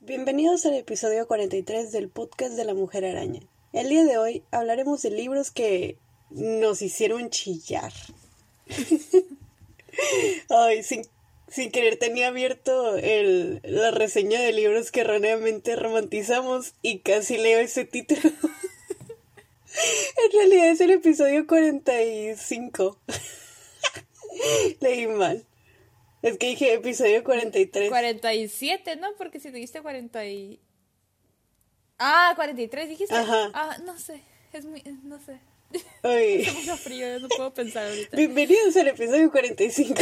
Bienvenidos al episodio 43 del podcast de la Mujer Araña. El día de hoy hablaremos de libros que nos hicieron chillar. Ay, sin, sin, querer tenía abierto el, la reseña de libros que erróneamente romantizamos y casi leo ese título. en realidad es el episodio 45. Leí mal. Es que dije episodio 43. 47, ¿no? Porque si dijiste 40 y... Ah, 43 dijiste. Ajá. Ah, no sé. Es muy... No sé. Está mucho frío, no puedo pensar ahorita. Bienvenidos al episodio 45.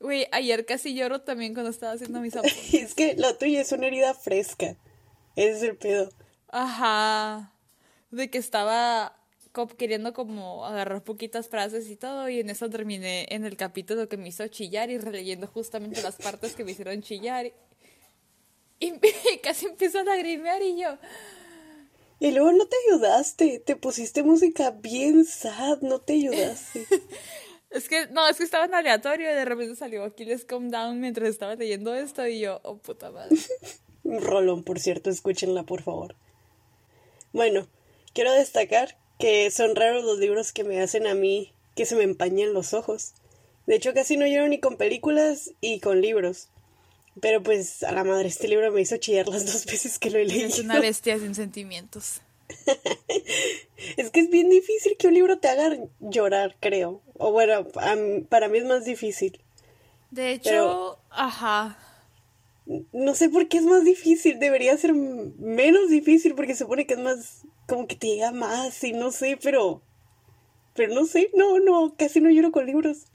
Güey, ayer casi lloro también cuando estaba haciendo mis apuntes. es que la tuya es una herida fresca. Ese es el pedo. Ajá. De que estaba queriendo como agarrar poquitas frases y todo, y en eso terminé en el capítulo que me hizo chillar y releyendo justamente las partes que me hicieron chillar. Y, casi empiezo a lagrimear y yo... Y luego no te ayudaste, te pusiste música bien sad, no te ayudaste. Es que, no, es que estaba en aleatorio y de repente salió aquí les Calm Down mientras estaba leyendo esto y yo, oh puta madre. Un rolón, por cierto, escúchenla, por favor. Bueno, quiero destacar que son raros los libros que me hacen a mí que se me empañen los ojos. De hecho, casi no lloro ni con películas y con libros. Pero pues a la madre, este libro me hizo chillar las dos veces que lo he leído. Es una bestia sin sentimientos. es que es bien difícil que un libro te haga llorar, creo. O bueno, para mí es más difícil. De hecho, ajá. No sé por qué es más difícil. Debería ser menos difícil porque se supone que es más como que te llega más y no sé, pero pero no sé, no, no, casi no lloro con libros.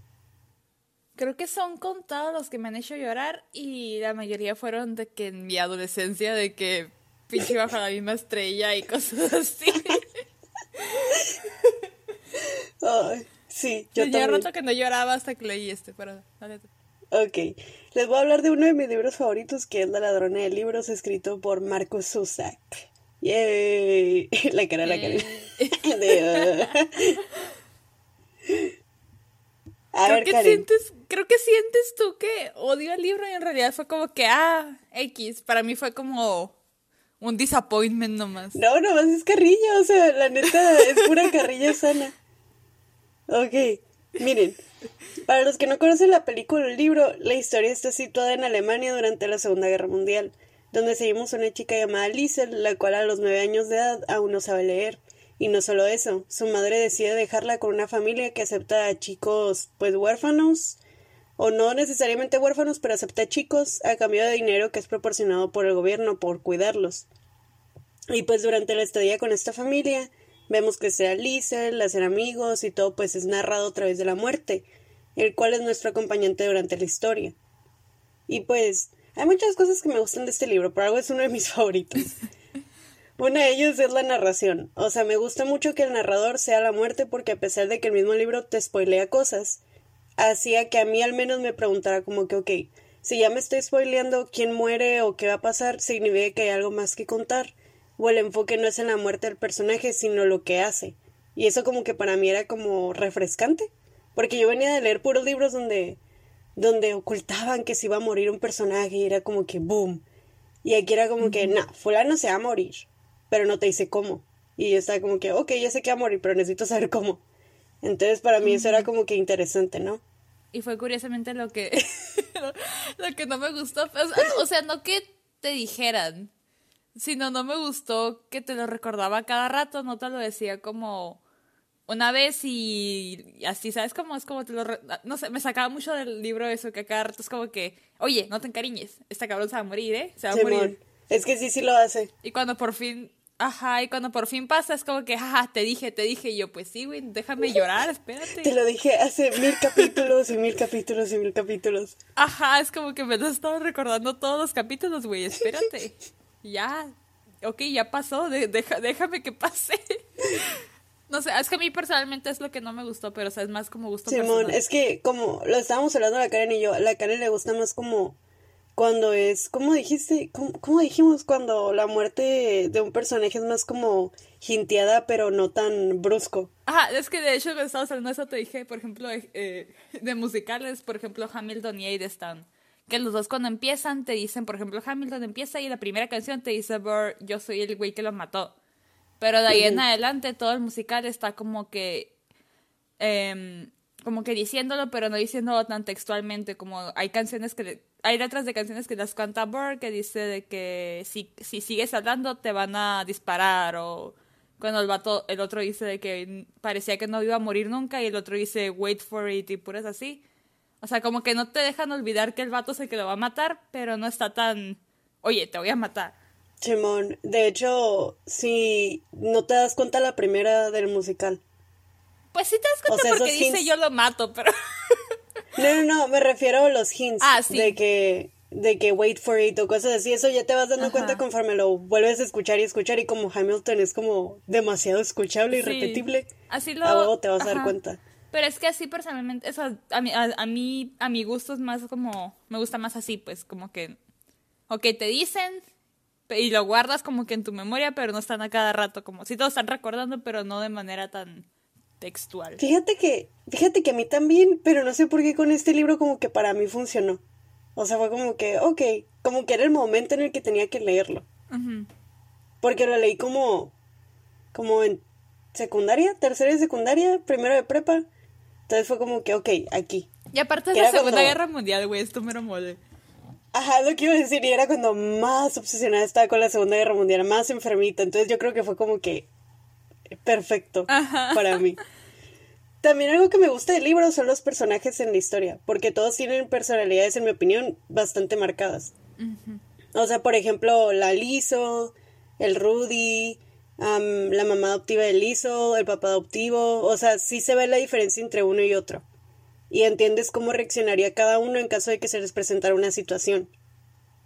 Creo que son contados los que me han hecho llorar y la mayoría fueron de que en mi adolescencia de que pinche bajo la misma estrella y cosas así. Ay, sí, yo también. rato que no lloraba hasta que leí este, pero Ok, les voy a hablar de uno de mis libros favoritos que es La ladrona de libros escrito por Marcos Zusak. ¡Yay! La cara, la cara. A creo ver, que sientes, creo que sientes tú que odio el libro y en realidad fue como que, ah, X. Para mí fue como un disappointment nomás. No, nomás es carrilla, o sea, la neta es pura carrilla sana. Ok, miren, para los que no conocen la película o el libro, la historia está situada en Alemania durante la Segunda Guerra Mundial donde seguimos a una chica llamada Liesel, la cual a los nueve años de edad aún no sabe leer. Y no solo eso, su madre decide dejarla con una familia que acepta a chicos pues huérfanos, o no necesariamente huérfanos, pero acepta chicos a cambio de dinero que es proporcionado por el gobierno por cuidarlos. Y pues durante la estadía con esta familia, vemos que sea Liesel, hacer amigos y todo pues es narrado a través de la muerte, el cual es nuestro acompañante durante la historia. Y pues hay muchas cosas que me gustan de este libro, pero algo es uno de mis favoritos. Una de ellas es la narración. O sea, me gusta mucho que el narrador sea la muerte porque a pesar de que el mismo libro te spoilea cosas, hacía que a mí al menos me preguntara como que, ok, si ya me estoy spoileando quién muere o qué va a pasar, significa que hay algo más que contar. O el enfoque no es en la muerte del personaje, sino lo que hace. Y eso como que para mí era como refrescante. Porque yo venía de leer puros libros donde donde ocultaban que se iba a morir un personaje y era como que boom. Y aquí era como que, no, fulano se va a morir, pero no te dice cómo. Y yo estaba como que, ok, ya sé que va a morir, pero necesito saber cómo. Entonces para mí eso era como que interesante, ¿no? Y fue curiosamente lo que, lo que no me gustó. O sea, no que te dijeran, sino no me gustó que te lo recordaba cada rato, no te lo decía como una vez y, así, ¿sabes cómo? Es como te lo... No sé, me sacaba mucho del libro eso, que acá es como que, oye, no te encariñes, esta cabrón se va a morir, ¿eh? Se va a morir. Es que sí, sí lo hace. Y cuando por fin, ajá, y cuando por fin pasa es como que, ajá, te dije, te dije, y yo, pues sí, güey, déjame llorar, espérate. Te lo dije hace mil capítulos y mil capítulos y mil capítulos. Ajá, es como que me lo estado recordando todos los capítulos, güey, espérate. ya, ok, ya pasó, déjame que pase. No sé, es que a mí personalmente es lo que no me gustó, pero o sea, es más como gusto Simón, es que como lo estábamos hablando la Karen y yo, a la Karen le gusta más como cuando es, ¿cómo dijiste? ¿Cómo, cómo dijimos? Cuando la muerte de un personaje es más como jinteada, pero no tan brusco. Ajá, es que de hecho cuando estabas hablando de eso te dije, por ejemplo, eh, de musicales, por ejemplo, Hamilton y Aidestown. Que los dos cuando empiezan te dicen, por ejemplo, Hamilton empieza y la primera canción te dice, Burr, yo soy el güey que lo mató. Pero de ahí en adelante todo el musical está como que... em, como que diciéndolo, pero no diciéndolo tan textualmente, como hay canciones que... Hay letras de canciones que las canta Burr que dice de que si, si sigues hablando te van a disparar o cuando el vato, el otro dice de que parecía que no iba a morir nunca y el otro dice wait for it y puras así. O sea, como que no te dejan olvidar que el vato se que lo va a matar, pero no está tan, oye, te voy a matar. Simón, de hecho, si no te das cuenta la primera del musical. Pues sí te das cuenta O sea, porque dice hints- yo lo mato, pero... No, no, no, me refiero a los hints Ah, sí. de que de que wait for it o cosas así, eso ya te vas dando Ajá. cuenta conforme lo vuelves a escuchar y escuchar y como Hamilton es como demasiado escuchable y Sí. repetible, Así lo... a huevo te vas a dar Ajá. cuenta. Pero es que así personalmente, eso a mí, a, a mí, a mi gusto es más como, me gusta más así, pues como que, ok, te dicen y lo guardas como que en tu memoria, pero no están a cada rato, como si te lo están recordando, pero no de manera tan textual. Fíjate que, fíjate que a mí también, pero no sé por qué con este libro como que para mí funcionó. O sea, fue como que, ok, como que era el momento en el que tenía que leerlo. Porque lo leí como, como en secundaria, tercera de secundaria, primero de prepa. Entonces fue como que, ok, aquí. Y aparte Que la Segunda cuando- Guerra Mundial, güey, esto mero mole. Ajá, lo que iba a decir, y era cuando más obsesionada estaba con la Segunda Guerra Mundial, más enfermita. Entonces yo creo que fue como que perfecto para mí. También algo que me gusta del libro son los personajes en la historia, porque todos tienen personalidades, en mi opinión, bastante marcadas. O sea, por ejemplo, la Liso, el Rudy, la mamá adoptiva de Liso, el papá adoptivo. O sea, sí se ve la diferencia entre uno y otro. Y entiendes cómo reaccionaría cada uno en caso de que se les presentara una situación.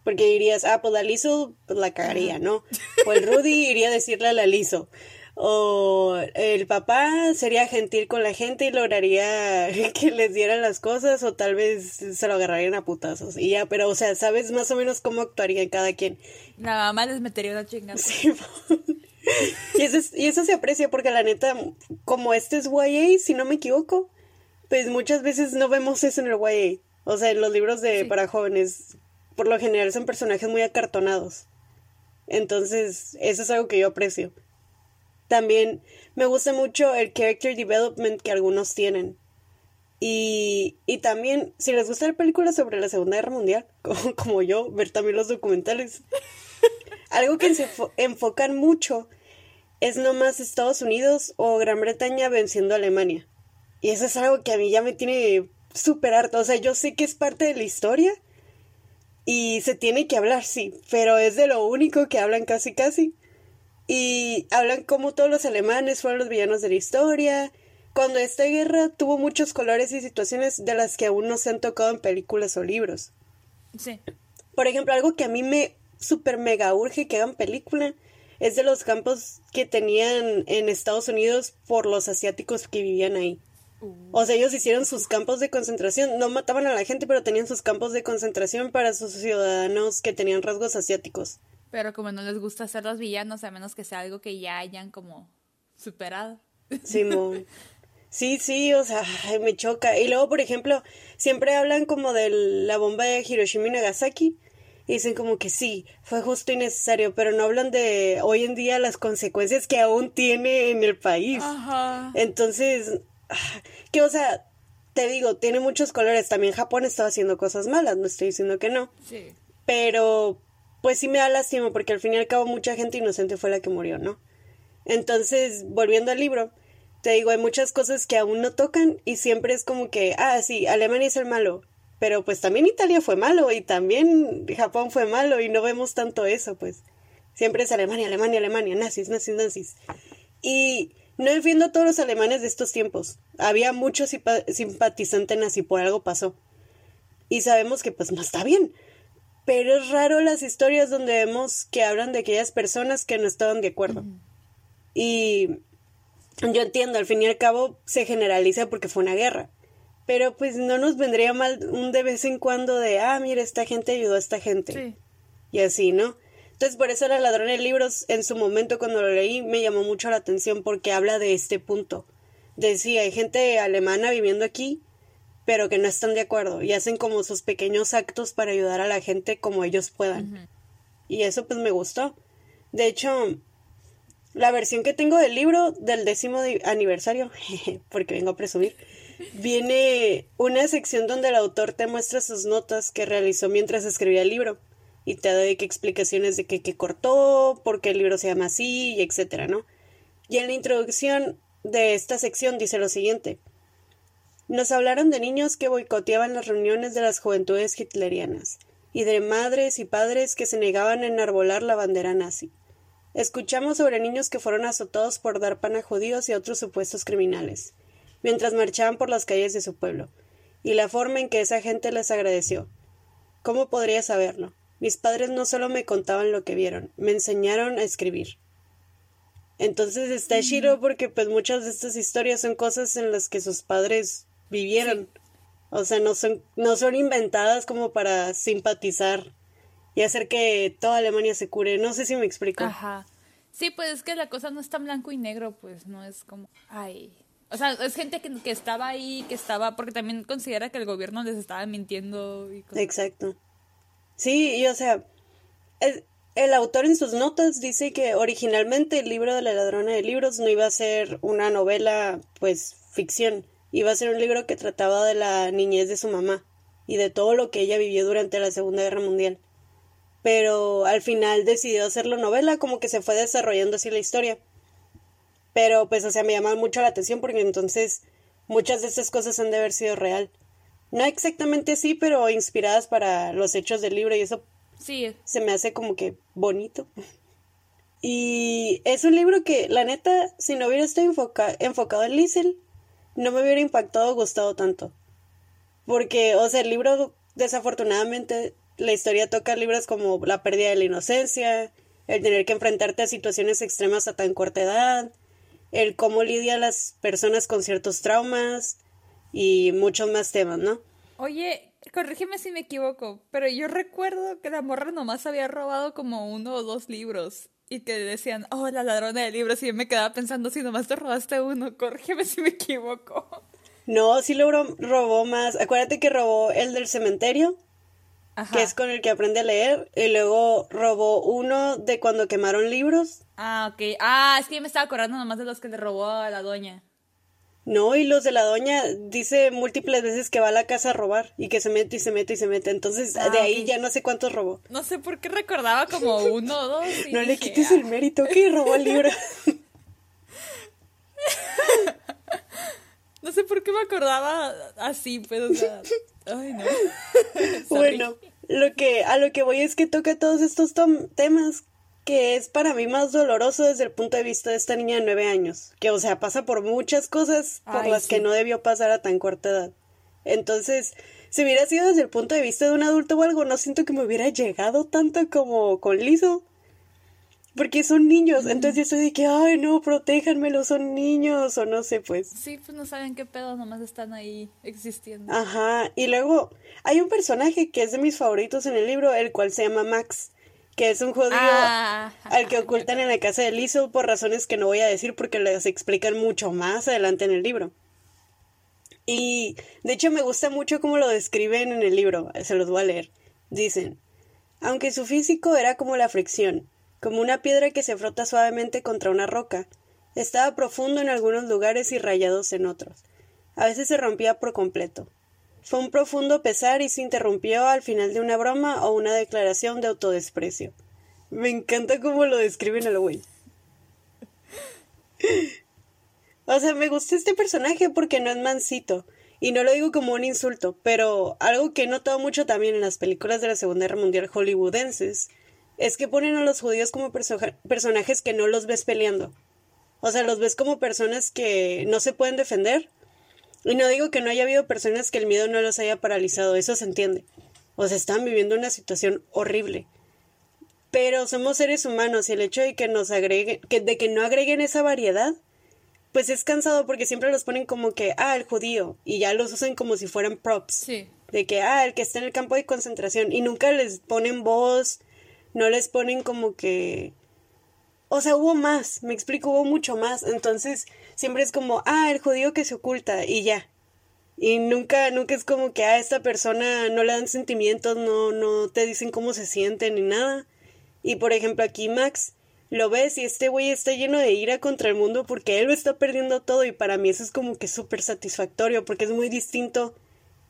Porque dirías, ah, pues la Liso, pues la cagaría, ¿no? O el Rudy iría a decirle a la Liso. O el papá sería gentil con la gente y lograría que les dieran las cosas o tal vez se lo agarrarían a putazos. Y ya, pero o sea, sabes más o menos cómo actuaría cada quien. La mamá les metería una chingada. Sí, y, eso es- y eso se aprecia porque la neta, como este es YA, si no me equivoco, pues muchas veces no vemos eso en el YA. O sea, en los libros de Sí. para jóvenes, por lo general son personajes muy acartonados. Entonces, eso es algo que yo aprecio. También me gusta mucho el character development que algunos tienen. Y, y también, si les gusta ver películas sobre la Segunda Guerra Mundial, como, como yo, ver también los documentales. Algo que se enfo- enfocan mucho es nomás Estados Unidos o Gran Bretaña venciendo a Alemania. Y eso es algo que a mí ya me tiene súper harto. O sea, yo sé que es parte de la historia y se tiene que hablar, sí, pero es de lo único que hablan casi casi. Y hablan como todos los alemanes fueron los villanos de la historia. Cuando esta guerra tuvo muchos colores y situaciones de las que aún no se han tocado en películas o libros. Sí. Por ejemplo, algo que a mí me super mega urge que hagan película es de los campos que tenían en Estados Unidos por los asiáticos que vivían ahí. O sea, ellos hicieron sus campos de concentración, no mataban a la gente, pero tenían sus campos de concentración para sus ciudadanos que tenían rasgos asiáticos. Pero como no les gusta ser los villanos, a menos que sea algo que ya hayan como superado. Simón. Sí, sí, o sea, ay, me choca. Y luego, por ejemplo, siempre hablan como de la bomba de Hiroshima y Nagasaki. Y dicen como que sí, fue justo y necesario, pero no hablan de hoy en día las consecuencias que aún tiene en el país. Ajá. Entonces, ah, que o sea, te digo, tiene muchos colores. También Japón estaba haciendo cosas malas, no estoy diciendo que no. Sí. Pero, pues sí me da lástima porque al fin y al cabo mucha gente inocente fue la que murió, ¿no? Entonces, volviendo al libro, te digo, hay muchas cosas que aún no tocan y siempre es como que, ah, sí, Alemania es el malo, pero pues también Italia fue malo y también Japón fue malo y no vemos tanto eso, pues. Siempre es Alemania, Alemania, Alemania, nazis, nazis, nazis. Y no defiendo a todos los alemanes de estos tiempos. Había mucho simpa- simpatizante nazi, por algo pasó. Y sabemos que pues no está bien. Pero es raro las historias donde vemos que hablan de aquellas personas que no estaban de acuerdo. Y yo entiendo, al fin y al cabo se generaliza porque fue una guerra. Pero pues no nos vendría mal un de vez en cuando de, ah, mira, esta gente ayudó a esta gente. Sí. Y así, ¿no? Entonces por eso La ladrona de libros en su momento cuando lo leí me llamó mucho la atención porque habla de este punto. De sí, hay gente alemana viviendo aquí, pero que no están de acuerdo y hacen como sus pequeños actos para ayudar a la gente como ellos puedan. Y eso pues me gustó. De hecho, la versión que tengo del libro del décimo aniversario, porque vengo a presumir, viene una sección donde el autor te muestra sus notas que realizó mientras escribía el libro y te da qué explicaciones de qué, qué cortó, por qué el libro se llama así, y etcétera, ¿no? Y en la introducción de esta sección dice lo siguiente. Nos hablaron de niños que boicoteaban las reuniones de las juventudes hitlerianas y de madres y padres que se negaban a enarbolar la bandera nazi. Escuchamos sobre niños que fueron azotados por dar pan a judíos y a otros supuestos criminales, mientras marchaban por las calles de su pueblo, y la forma en que esa gente les agradeció. ¿Cómo podría saberlo? Mis padres no solo me contaban lo que vieron, me enseñaron a escribir. Entonces está chido porque pues muchas de estas historias son cosas en las que sus padres vivieron. O sea, no son, no son inventadas como para simpatizar y hacer que toda Alemania se cure. No sé si me explico. Ajá. Sí, pues es que la cosa no es tan blanco y negro, pues no es como, ay. O sea, es gente que, que estaba ahí, que estaba, porque también considera que el gobierno les estaba mintiendo y cosas. Exacto. Sí, y o sea, el, el autor en sus notas dice que originalmente el libro de la ladrona de libros no iba a ser una novela, pues, ficción. Iba a ser un libro que trataba de la niñez de su mamá y de todo lo que ella vivió durante la Segunda Guerra Mundial. Pero al final decidió hacerlo novela, como que se fue desarrollando así la historia. Pero pues, o sea, me llama mucho la atención porque entonces muchas de estas cosas han de haber sido real. No exactamente así, pero inspiradas para los hechos del libro y eso Sí, se me hace como que bonito. Y es un libro que, la neta, si no hubiera estado enfoca- enfocado en Liesel, no me hubiera impactado o gustado tanto. Porque, o sea, el libro, desafortunadamente, la historia toca libros como la pérdida de la inocencia, el tener que enfrentarte a situaciones extremas a tan corta edad, el cómo lidia las personas con ciertos traumas y muchos más temas, ¿no? Oye, corrígeme si me equivoco, pero yo recuerdo que la morra nomás había robado como uno o dos libros y que decían, oh, la ladrona de libros, y yo me quedaba pensando si nomás te robaste uno, corrígeme si me equivoco. No, sí lo ro- robó más. Acuérdate que robó el del cementerio, Ajá. que es con el que aprende a leer, y luego robó uno de cuando quemaron libros. Ah, ok. Ah, es que yo me estaba acordando nomás de los que le robó a la doña. No, y los de la doña dice múltiples veces que va a la casa a robar y que se mete y se mete y se mete. Entonces, Ah, de ahí ya no sé cuántos robó. No sé por qué recordaba como uno o dos. y No le quites "Ah". el mérito que robó el libro. No sé por qué me acordaba así, pues, o sea. Ay, no. Bueno, lo que, a lo que voy es que toca todos estos temas que es para mí más doloroso desde el punto de vista de esta niña de nueve años, que o sea pasa por muchas cosas por Ay, las sí. que no debió pasar a tan corta edad. Entonces, si hubiera sido desde el punto de vista de un adulto o algo, no siento que me hubiera llegado tanto como con Lizo. Porque son niños, entonces yo estoy de que, ay no, protéjanmelo, son niños, o no sé, pues. Sí, pues no saben qué pedo, nomás están ahí existiendo. Ajá, y luego hay un personaje que es de mis favoritos en el libro, el cual se llama Max, que es un judío Ah, al que ocultan en la casa de Lizzo por razones que no voy a decir porque les explican mucho más adelante en el libro. Y de hecho me gusta mucho cómo lo describen en el libro, se los voy a leer. Dicen, aunque su físico era como la fricción, como una piedra que se frota suavemente contra una roca, estaba profundo en algunos lugares y rayados en otros. A veces se rompía por completo. Fue un profundo pesar y se interrumpió al final de una broma o una declaración de autodesprecio. Me encanta cómo lo describen al güey. O sea, me gusta este personaje porque no es mansito. Y no lo digo como un insulto, pero algo que he notado mucho también en las películas de la Segunda Guerra Mundial hollywoodenses es que ponen a los judíos como perso- personajes que no los ves peleando. O sea, los ves como personas que no se pueden defender. Y no digo que no haya habido personas que el miedo no los haya paralizado, eso se entiende. O sea, están viviendo una situación horrible. Pero somos seres humanos y el hecho de que nos agreguen, que, de que no agreguen esa variedad, pues es cansado porque siempre los ponen como que, ah, el judío, y ya los usan como si fueran props. Sí. De que, ah, el que está en el campo de concentración, y nunca les ponen voz, no les ponen como que... O sea, hubo más, me explico, hubo mucho más. Entonces, siempre es como, ah, el judío que se oculta, y ya. Y nunca, nunca es como que a esta persona no le dan sentimientos, no, no te dicen cómo se siente ni nada. Y por ejemplo, aquí Max, lo ves y este güey está lleno de ira contra el mundo porque él lo está perdiendo todo y para mí eso es como que súper satisfactorio porque es muy distinto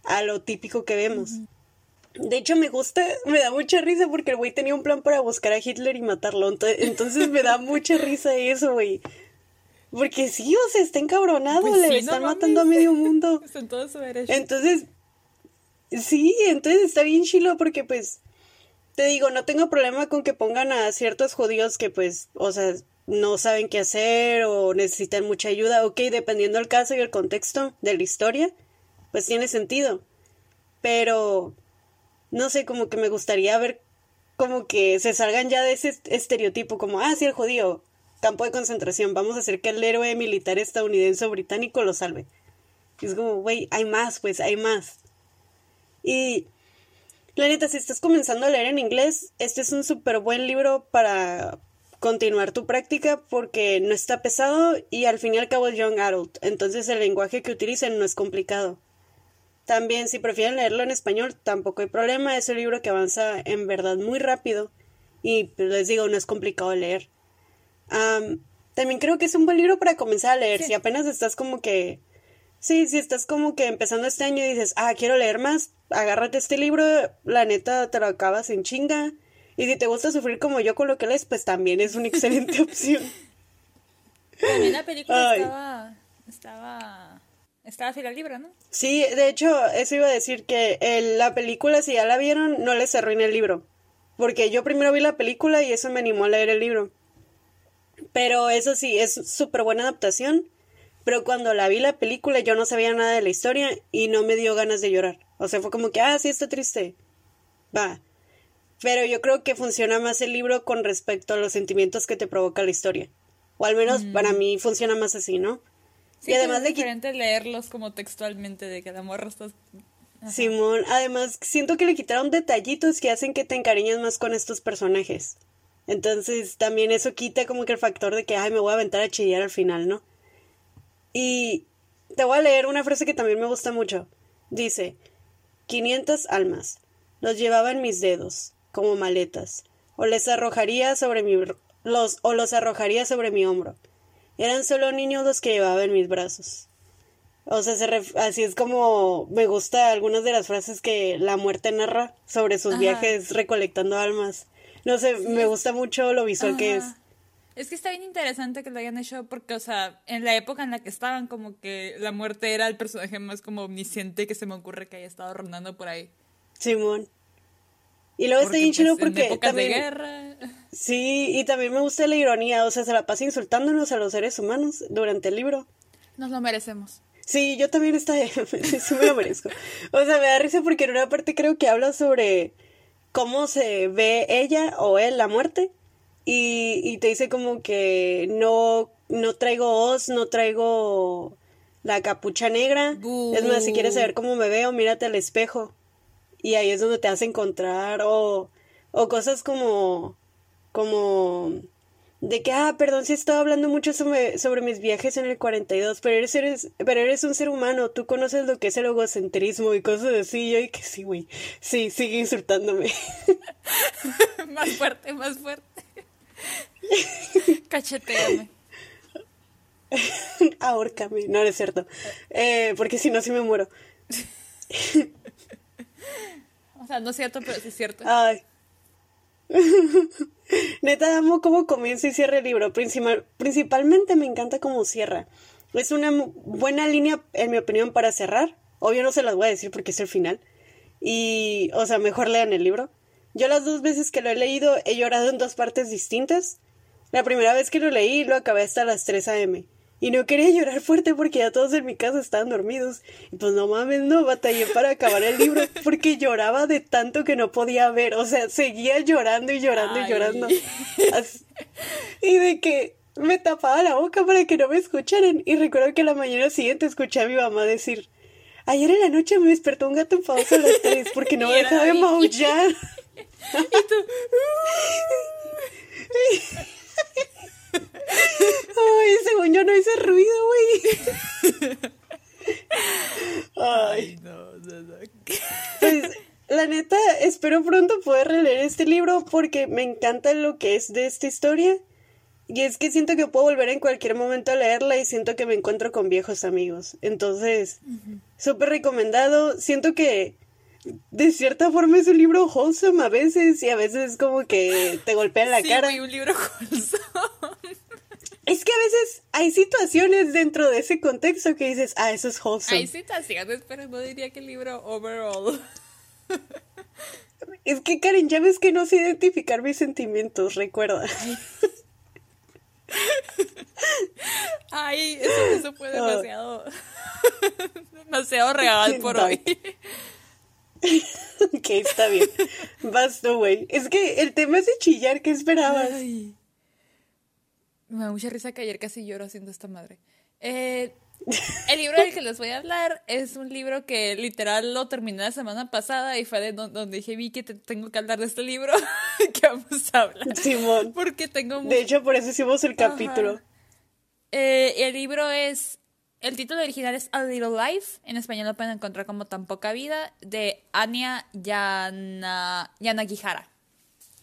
a lo típico que vemos. De hecho, me gusta, me da mucha risa porque el güey tenía un plan para buscar a Hitler y matarlo. Entonces me da mucha risa eso, güey. Porque sí, o sea, está encabronado, Pues le sí, no están mames. matando a medio mundo. Está en todo su derecho. Entonces, sí, entonces está bien chilo porque pues, te digo, no tengo problema con que pongan a ciertos judíos que pues, o sea, no saben qué hacer o necesitan mucha ayuda. Ok, dependiendo del caso y el contexto de la historia, pues tiene sentido. Pero, no sé, como que me gustaría ver como que se salgan ya de ese est- estereotipo, como, ah, sí, el judío, campo de concentración, vamos a hacer que el héroe militar estadounidense o británico lo salve. Es como, güey, hay más, pues, hay más. Y la neta, si estás comenzando a leer en inglés, este es un súper buen libro para continuar tu práctica porque no está pesado y al fin y al cabo es young adult. Entonces el lenguaje que utilicen no es complicado. También, si prefieren leerlo en español, tampoco hay problema. Es un libro que avanza en verdad muy rápido y pues, les digo, no es complicado leer. Am, también creo que es un buen libro para comenzar a leer. Sí. Si apenas estás como que Sí, si estás como que empezando este año y dices, ah, quiero leer más, agárrate este libro, la neta te lo acabas en chinga. Y si te gusta sufrir como yo con lo que lees, pues también es una excelente opción. También la película Ay. estaba. Estaba. Estaba fiel al libro, ¿no? Sí, de hecho, eso iba a decir que el- la película, si ya la vieron, no les arruina el libro. Porque yo primero vi la película y eso me animó a leer el libro. Pero eso sí, es súper buena adaptación. Pero cuando la vi la película yo no sabía nada de la historia y no me dio ganas de llorar. O sea, fue como que, ah, sí, está triste. Va. Pero yo creo que funciona más el libro con respecto a los sentimientos que te provoca la historia. O al menos para mí funciona más así, ¿no? Sí, y además es de que diferente leerlos como textualmente, de que la morra está. Ajá. Simón, además siento que le quitaron detallitos que hacen que te encariñes más con estos personajes. Entonces también eso quita como que el factor de que, ay, me voy a aventar a chillar al final, ¿no? Y te voy a leer una frase que también me gusta mucho. Dice, 500 almas. Los llevaba en mis dedos, como maletas, o les arrojaría sobre mi los o los arrojaría sobre mi hombro. Eran solo niños los que llevaba en mis brazos. O sea, se ref- así es como me gusta algunas de las frases que la muerte narra sobre sus Ajá. viajes recolectando almas. No sé, me gusta mucho lo visual que es. Es que está bien interesante que lo hayan hecho porque, o sea, en la época en la que estaban, como que la muerte era el personaje más como omnisciente que se me ocurre que haya estado rondando por ahí. Simón. Y luego está bien pues, chido en porque épocas también... de guerra. Sí, y también me gusta la ironía, o sea, se la pasa insultándonos a los seres humanos durante el libro. Nos lo merecemos. Sí, yo también está, sí me lo merezco. O sea, me da risa porque en una parte creo que habla sobre cómo se ve ella o él la muerte y, y te dice como que no, no traigo os, no traigo la capucha negra. Es más, si quieres saber cómo me veo, mírate al espejo. Y ahí es donde te hace encontrar o, o cosas como, como de que, ah, perdón si estaba hablando mucho sobre, sobre mis viajes en el 42, pero eres, eres, pero eres un ser humano, tú conoces lo que es el egocentrismo y cosas así, yo y que sí, güey, sí, sigue insultándome. más fuerte, más fuerte. Cacheteame. Ahórcame, no, no es cierto, eh, porque si no, sí me muero. O sea, no es cierto, pero sí es cierto. Ay. Neta, amo cómo comienza y cierra el libro. Principal, principalmente me encanta cómo cierra. Es una buena línea, en mi opinión, para cerrar. Obvio no se las voy a decir porque es el final. Y, o sea, mejor lean el libro. Yo las dos veces que lo he leído he llorado en dos partes distintas. La primera vez que lo leí lo acabé hasta las 3 a.m. Y no quería llorar fuerte porque ya todos en mi casa estaban dormidos. Y pues no mames, no, batallé para acabar el libro porque lloraba de tanto que no podía ver. O sea, seguía llorando y llorando y llorando. Así- Y de que me tapaba la boca para que no me escucharan. Y recuerdo que la mañana siguiente escuché a mi mamá decir, ayer en la noche me despertó un gato enfadado a las tres porque no me dejaba de maullar. y tú... Ay, según yo no hice ruido, güey. Ay, no, no, no. Pues, la neta, espero pronto poder releer este libro porque me encanta lo que es de esta historia. Y es que siento que puedo volver en cualquier momento a leerla y siento que me encuentro con viejos amigos. Entonces, súper recomendado. Siento que de cierta forma es un libro wholesome a veces y a veces es como que te golpea en la sí, cara. un libro wholesome. A veces hay situaciones dentro de ese contexto que dices, ah, eso es wholesome. Hay situaciones, pero no diría que el libro overall. Es que Karen, ya ves que no sé identificar mis sentimientos, recuerda. Ay, eso, fue demasiado. demasiado real por hoy. ok, está bien. Basta, güey. Es que el tema es de chillar, ¿qué esperabas? Ay. Me da mucha risa que ayer casi lloro haciendo esta madre. Eh, el libro del que les voy a hablar es un libro que literal lo terminé la semana pasada y fue de donde dije, vi que tengo que hablar de este libro que vamos a hablar. Simón. Porque tengo De hecho, por eso hicimos el capítulo. Eh, el libro es... El título original es A Little Life. En español lo pueden encontrar como Tan Poca Vida. De Anya Yana, Yanagihara.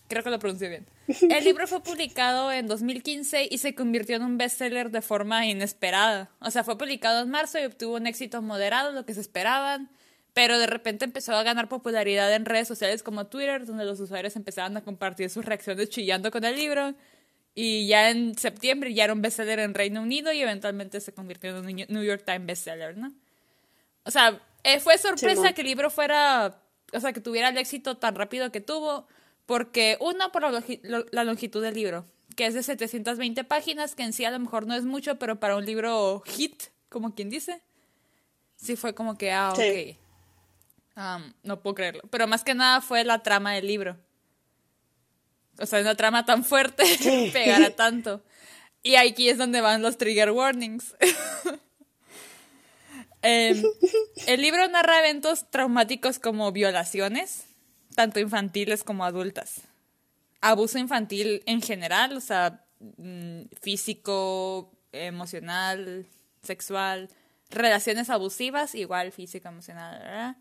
Creo que lo pronuncio bien. El libro fue publicado en 2015 y se convirtió en un bestseller de forma inesperada. O sea, fue publicado en marzo y obtuvo un éxito moderado, lo que se esperaban, pero de repente empezó a ganar popularidad en redes sociales como Twitter, donde los usuarios empezaban a compartir sus reacciones chillando con el libro. Y ya en septiembre ya era un bestseller en Reino Unido y eventualmente se convirtió en un New York Times bestseller, ¿no? O sea, eh, fue sorpresa que el libro fuera, o sea, que tuviera el éxito tan rápido que tuvo porque, uno, por la, longitud del libro, que es de 720 páginas, que en sí a lo mejor no es mucho, pero para un libro hit, como quien dice, sí fue como que, ah, ok. no puedo creerlo. Pero más que nada fue la trama del libro. O sea, una trama tan fuerte que pegara tanto. Y aquí es donde van los trigger warnings. Em, el libro narra eventos traumáticos como violaciones, tanto infantiles como adultas. Abuso infantil en general, o sea, mm, físico, emocional, sexual, relaciones abusivas, igual físico, emocional, ¿verdad?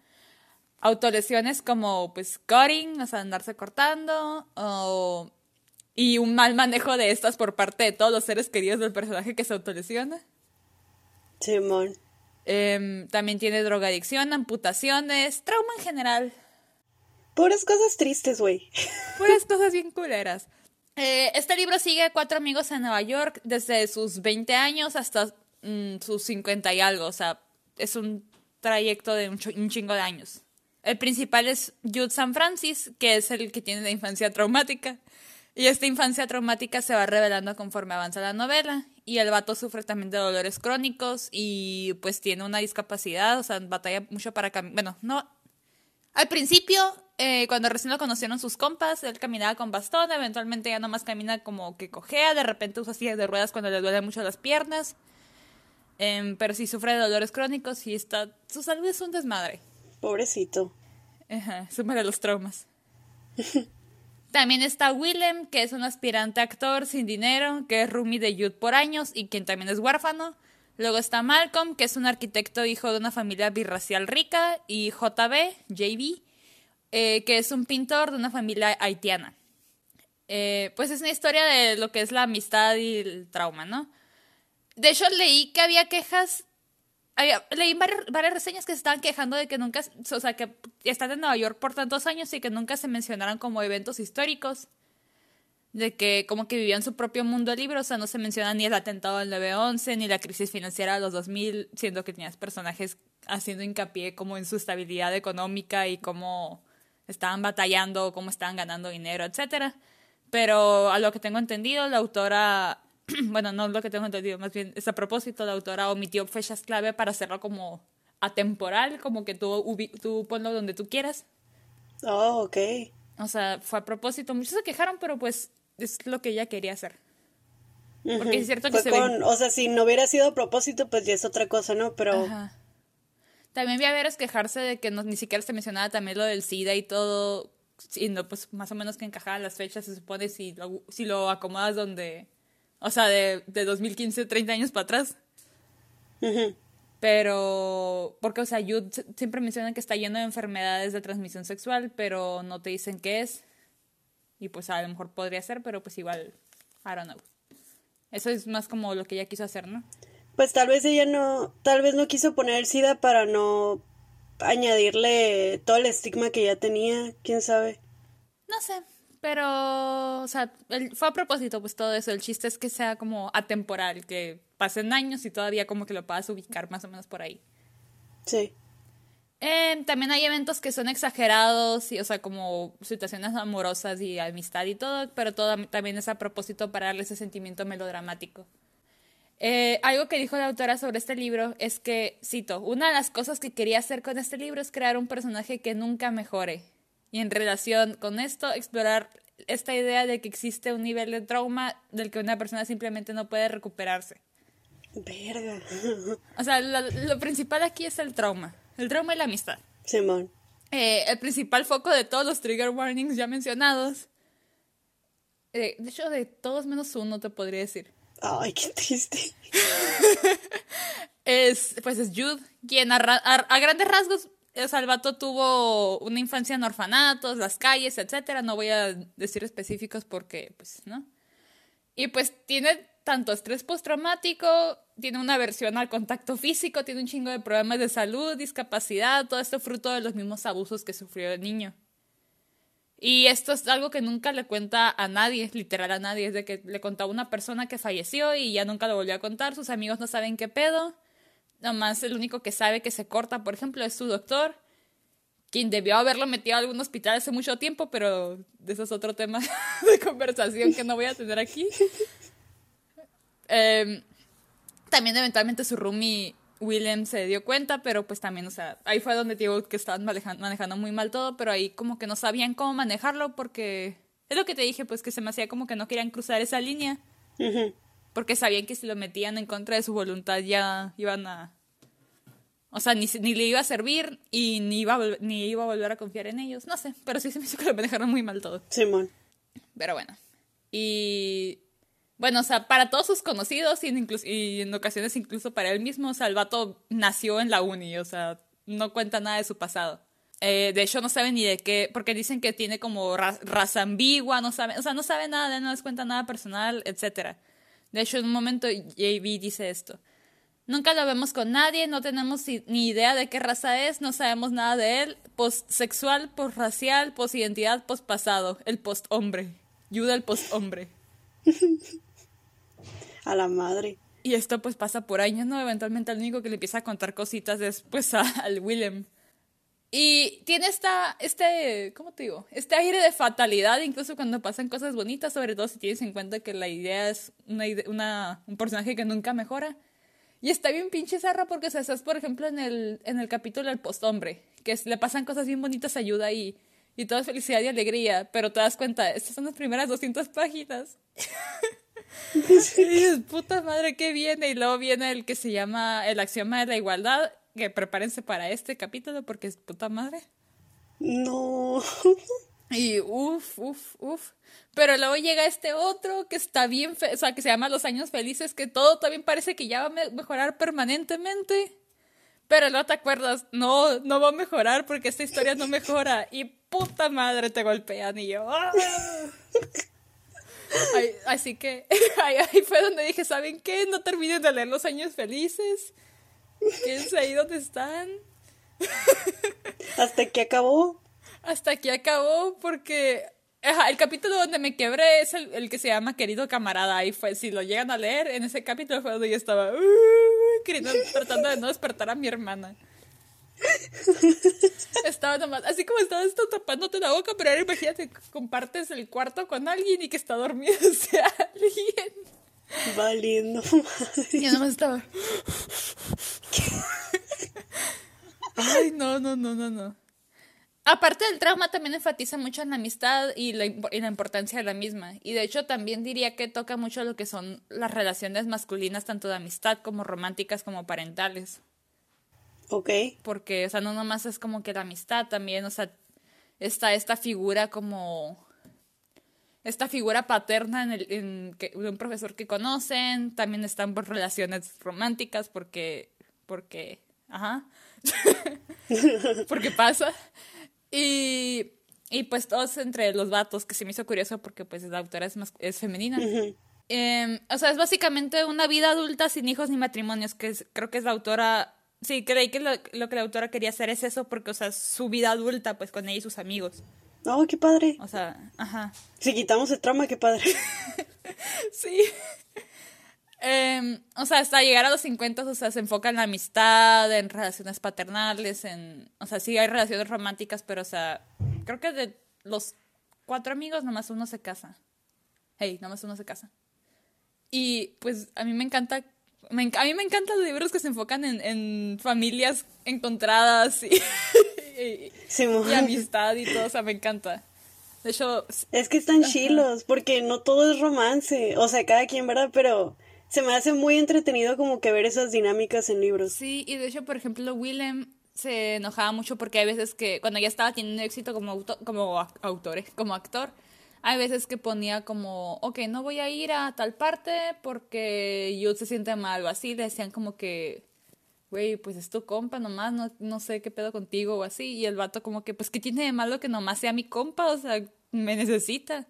Autolesiones como pues cutting, o sea, andarse cortando, o... y un mal manejo de estas por parte de todos los seres queridos del personaje que se autolesiona. Simón. Em, también tiene drogadicción, amputaciones, trauma en general. Puras cosas tristes, güey. Puras cosas bien culeras. Eh, este libro sigue a cuatro amigos en Nueva York desde sus 20 años hasta mm, sus 50 y algo. O sea, es un trayecto de un, chingo de años. El principal es Jude San Francis, que es el que tiene la infancia traumática. Y esta infancia traumática se va revelando conforme avanza la novela. Y el vato sufre también de dolores crónicos y pues tiene una discapacidad, o sea, batalla mucho para caminar. Bueno, no. Al principio eh, cuando recién lo conocieron sus compas, él caminaba con bastón, eventualmente ya nomás camina como que cojea, de repente usa sillas de ruedas cuando le duelen mucho las piernas. Em, pero sí sufre de dolores crónicos y está. Su salud es un desmadre. Pobrecito. Ajá, suma de los traumas. también está Willem, que es un aspirante actor sin dinero, que es roomie de Jude por años y quien también es huérfano. Luego está Malcolm, que es un arquitecto hijo de una familia birracial rica. Y JB, JB, eh, que es un pintor de una familia haitiana. Eh, pues es una historia de lo que es la amistad y el trauma, ¿no? De hecho, leí que había quejas, leí varias, reseñas que se estaban quejando de que nunca, o sea, que están en Nueva York por tantos años y que nunca se mencionaran como eventos históricos. De que como que vivían su propio mundo libre, o sea, no se menciona ni el atentado del 9-11, ni la crisis financiera de los 2000, siendo que tenías personajes haciendo hincapié como en su estabilidad económica y cómo estaban batallando, cómo estaban ganando dinero, etcétera. Pero a lo que tengo entendido, la autora, bueno, no lo que tengo entendido, más bien es a propósito, la autora omitió fechas clave para hacerlo como atemporal, como que tú, tú ponlo donde tú quieras. Oh, ok. O sea, fue a propósito. Muchos se quejaron, pero pues es lo que ella quería hacer. Porque es cierto que Fue se con, ven... o sea, si no hubiera sido a propósito, pues ya es otra cosa, ¿no? Pero Ajá. También vi a veros quejarse de que no, ni siquiera se mencionaba también lo del SIDA y todo, siendo pues más o menos que encajaban las fechas, se supone, si lo, si lo acomodas donde, o sea, de, de 2015, 30 años para atrás. Pero, porque, o sea, Jude siempre mencionan que está lleno de enfermedades de transmisión sexual, pero no te dicen qué es. Y pues a lo mejor podría ser, pero pues igual, I don't know. Eso es más como lo que ella quiso hacer, ¿no? Pues tal vez ella no, tal vez no quiso poner el SIDA para no añadirle todo el estigma que ya tenía, quién sabe. No sé, pero, o sea, el- fue a propósito, pues todo eso. El chiste es que sea como atemporal, que pasen años y todavía como que lo puedas ubicar más o menos por ahí. Sí. Eh, también hay eventos que son exagerados, y, o sea, como situaciones amorosas y amistad y todo, pero todo también es a propósito para darle ese sentimiento melodramático. Eh, algo que dijo la autora sobre este libro es que, cito, una de las cosas que quería hacer con este libro es crear un personaje que nunca mejore. Y en relación con esto, explorar esta idea de que existe un nivel de trauma del que una persona simplemente no puede recuperarse. Verga. O sea, lo, lo principal aquí es el trauma. El trauma y la amistad. Simón. Eh, el principal foco de todos los trigger warnings ya mencionados. eh, de hecho, de todos menos uno te podría decir. Ay, qué triste. Es, pues es Jude, quien a, a- grandes rasgos, Salvato tuvo una infancia en orfanatos, las calles, etcétera. No voy a decir específicos porque, pues, ¿no? Y pues tiene tanto estrés postraumático, tiene una aversión al contacto físico, tiene un chingo de problemas de salud, discapacidad, todo esto fruto de los mismos abusos que sufrió el niño. Y esto es algo que nunca le cuenta a nadie, literal a nadie, es de que le contaba a una persona que falleció y ya nunca lo volvió a contar, sus amigos no saben qué pedo, nomás el único que sabe que se corta, por ejemplo, es su doctor, quien debió haberlo metido a algún hospital hace mucho tiempo, pero eso es otro tema de conversación que no voy a tener aquí. Em, también eventualmente su roomie William se dio cuenta, pero pues también, o sea, ahí fue donde digo que estaban manejan- manejando muy mal todo, pero ahí como que no sabían cómo manejarlo porque es lo que te dije, pues que se me hacía como que no querían cruzar esa línea, porque sabían que si lo metían en contra de su voluntad ya iban a... O sea, ni, ni le iba a servir y ni iba, a ni iba a volver a confiar en ellos, no sé, pero sí se me hizo que lo manejaron muy mal todo. Simón. Pero bueno. Y bueno, o sea, para todos sus conocidos y en, ocasiones incluso para él mismo, o sea, el vato nació en la uni, o sea, no cuenta nada de su pasado. Eh, de hecho, no sabe ni de qué, porque dicen que tiene como ra- raza ambigua, no sabe, o sea, no sabe nada no les cuenta nada personal, etcétera. De hecho, en un momento JB dice esto. Nunca lo vemos con nadie, no tenemos ni idea de qué raza es, no sabemos nada de él. Postsexual, posracial, posidentidad, pospasado. El posthombre. Yuda el posthombre. A la madre. Y esto pues pasa por años, ¿no? Eventualmente el único que le empieza a contar cositas es pues a- al Willem. Y tiene esta, este, ¿cómo te digo? Este aire de fatalidad, incluso cuando pasan cosas bonitas, sobre todo si tienes en cuenta que la idea es una, una un personaje que nunca mejora. Y está bien pinche zarra porque, o sea, por ejemplo, en el, en el capítulo del posthombre, que es- le pasan cosas bien bonitas, ayuda y, y todo es felicidad y alegría, pero te das cuenta, estas son las primeras 200 páginas. Y dices, puta madre, ¿qué viene? Y luego viene el que se llama el axioma de la igualdad, que prepárense para este capítulo porque es puta madre. No. Y uff, uff, uff. Pero luego llega este otro que está bien, fe- o sea, que se llama Los Años Felices, que todo también parece que ya va a me- mejorar permanentemente. Pero luego te acuerdas, no, no va a mejorar porque esta historia no mejora. Y puta madre te golpean y yo. ¡ah! Ay, así que ahí, ahí fue donde dije, ¿saben qué? No terminen de leer Los Años Felices. Quédense ahí donde están. Hasta que acabó. Hasta aquí acabó porque ajá, el capítulo donde me quebré es el, el que se llama Querido Camarada. Ahí fue, si lo llegan a leer, en ese capítulo fue donde yo estaba uh, queriendo, tratando de no despertar a mi hermana. Estaba nomás, así como estabas tú tapándote la boca, pero ahora imagínate, compartes el cuarto con alguien y que está dormido ese alguien. Valiendo madre. Y yo nomás estaba. Ay, no, no, no, no, no. Aparte del trauma, también enfatiza mucho en la amistad y la, y la, importancia de la misma. Y de hecho, también diría que toca mucho lo que son las relaciones masculinas, tanto de amistad como románticas como parentales. Ok. Porque, o sea, no nomás es como que la amistad, también, o sea, está esta figura como. Esta figura paterna en el, en que, de un profesor que conocen. También están por relaciones románticas, porque. Porque. Ajá. porque pasa. Y, y pues todos entre los vatos, que se me hizo curioso porque pues la autora es, más, es femenina. eh, o sea, es básicamente una vida adulta sin hijos ni matrimonios, que es, creo que es la autora... Sí, creí que lo, lo, que la autora quería hacer es eso, porque, o sea, su vida adulta, pues con ella y sus amigos. Oh, qué padre. O sea, ajá. Si quitamos el trauma, qué padre. sí. Eh, o sea, hasta llegar a los 50, o sea, se enfoca en la amistad, en relaciones paternales, en... O sea, sí hay relaciones románticas, pero, o sea, creo que de los cuatro amigos, nomás uno se casa. Hey, nomás uno se casa. Y, pues, a mí me encanta... Me, a mí me encantan los libros que se enfocan en, en familias encontradas y, y, sí, y, amistad y todo, o sea, me encanta. De hecho... Es que están chilos, porque no todo es romance. O sea, cada quien, ¿verdad? Pero se me hace muy entretenido como que ver esas dinámicas en libros. Sí, y de hecho, por ejemplo, Willem se enojaba mucho porque hay veces que cuando ya estaba teniendo éxito como, auto, como autor, como actor, hay veces que ponía como, ok, no voy a ir a tal parte porque yo se siente mal o así, le decían como que, güey, pues es tu compa nomás, no, no sé qué pedo contigo o así, y el vato como que, pues, ¿qué tiene de malo que nomás sea mi compa? O sea, me necesita.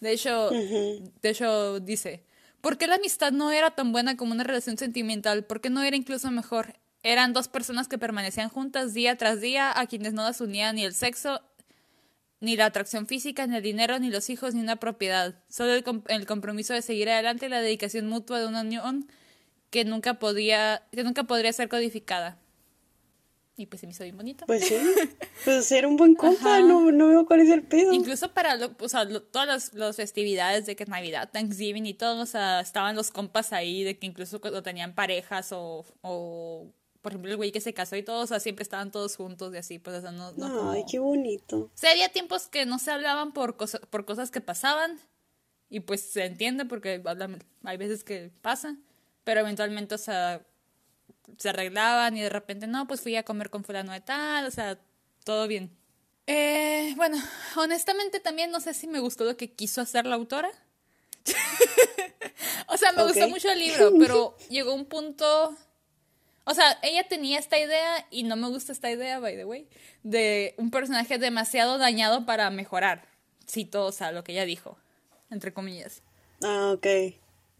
De hecho, uh -huh. de hecho dice, ¿Por qué la amistad no era tan buena como una relación sentimental? ¿Por qué no era incluso mejor? Eran dos personas que permanecían juntas día tras día, a quienes no las unía ni el sexo, ni la atracción física, ni el dinero, ni los hijos, ni una propiedad. Solo el, comp el compromiso de seguir adelante y la dedicación mutua de una unión que nunca, podía, que nunca podría ser codificada. Y pues se me hizo bien bonito. Pues sí. Pues ser un buen compa, no, no veo cuál es el pedo. Incluso para lo, o sea, lo, todas las, las, festividades de que es Navidad, Thanksgiving y todo, o sea, estaban los compas ahí, de que incluso cuando tenían parejas o, o por ejemplo, el güey que se casó y todo, o sea, siempre estaban todos juntos y así, pues, o sea, no... no Ay, como... qué bonito. O sea, había tiempos que no se hablaban por, cosa, por cosas que pasaban y pues se entiende porque hay veces que pasa, pero eventualmente, o sea, se arreglaban y de repente, no, pues fui a comer con fulano de tal, o sea, todo bien. Eh, bueno, honestamente también no sé si me gustó lo que quiso hacer la autora. o sea, me okay. gustó mucho el libro, pero llegó un punto... O sea, ella tenía esta idea, y no me gusta esta idea, by the way, de un personaje demasiado dañado para mejorar. Cito, o sea, lo que ella dijo, entre comillas. Ah, ok.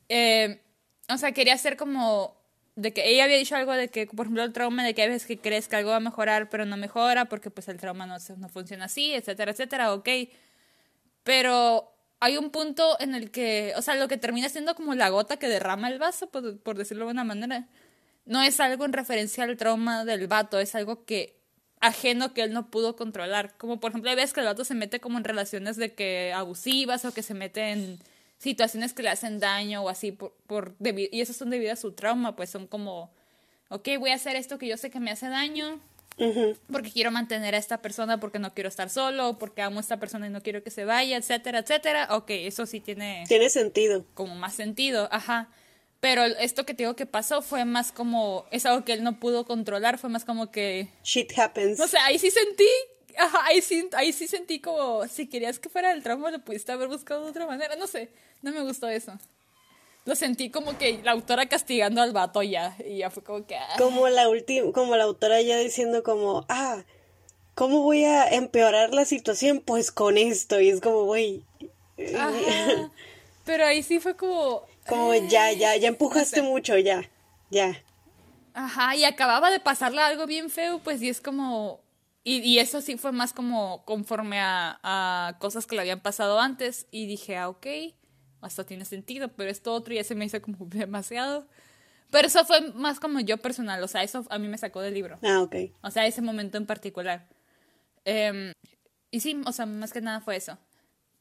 Eh, o sea, quería hacer como de que ella había dicho algo de que, por ejemplo, el trauma de que a veces que crees que algo va a mejorar, pero no mejora porque pues el trauma no, no funciona así, etcétera, etcétera, ok. Pero hay un punto en el que, o sea, lo que termina siendo como la gota que derrama el vaso, por, por decirlo de una manera, no es algo en referencia al trauma del vato, es algo que ajeno que él no pudo controlar. Como por ejemplo, hay veces que el vato se mete como en relaciones de que abusivas o que se mete en situaciones que le hacen daño o así, por, por y esas son debido a su trauma, pues son como, ok, voy a hacer esto que yo sé que me hace daño, uh -huh. porque quiero mantener a esta persona, porque no quiero estar solo, porque amo a esta persona y no quiero que se vaya, etcétera, etcétera. Ok, eso sí tiene... Tiene sentido. Como más sentido, ajá. Pero esto que te digo que pasó fue más como, es algo que él no pudo controlar, fue más como que... Shit happens. No sé, ahí sí sentí Ajá, ahí sí, ahí sí sentí como, si querías que fuera el trauma, lo pudiste haber buscado de otra manera, no sé, no me gustó eso. Lo sentí como que la autora castigando al vato ya, y ya fue como que... Ah. Como la última, como la autora ya diciendo como, ah, ¿cómo voy a empeorar la situación? Pues con esto, y es como, güey... Pero ahí sí fue como... Como ya, ya, ya empujaste no sé. mucho, ya, ya. Ajá, y acababa de pasarle algo bien feo, pues, y es como, y, y, eso sí fue más como conforme a, a, cosas que le habían pasado antes. Y dije, ah, ok, hasta tiene sentido, pero esto otro ya se me hizo como demasiado. Pero eso fue más como yo personal, o sea, eso a mí me sacó del libro. Ah, ok. O sea, ese momento en particular. Eh, y sí, o sea, más que nada fue eso.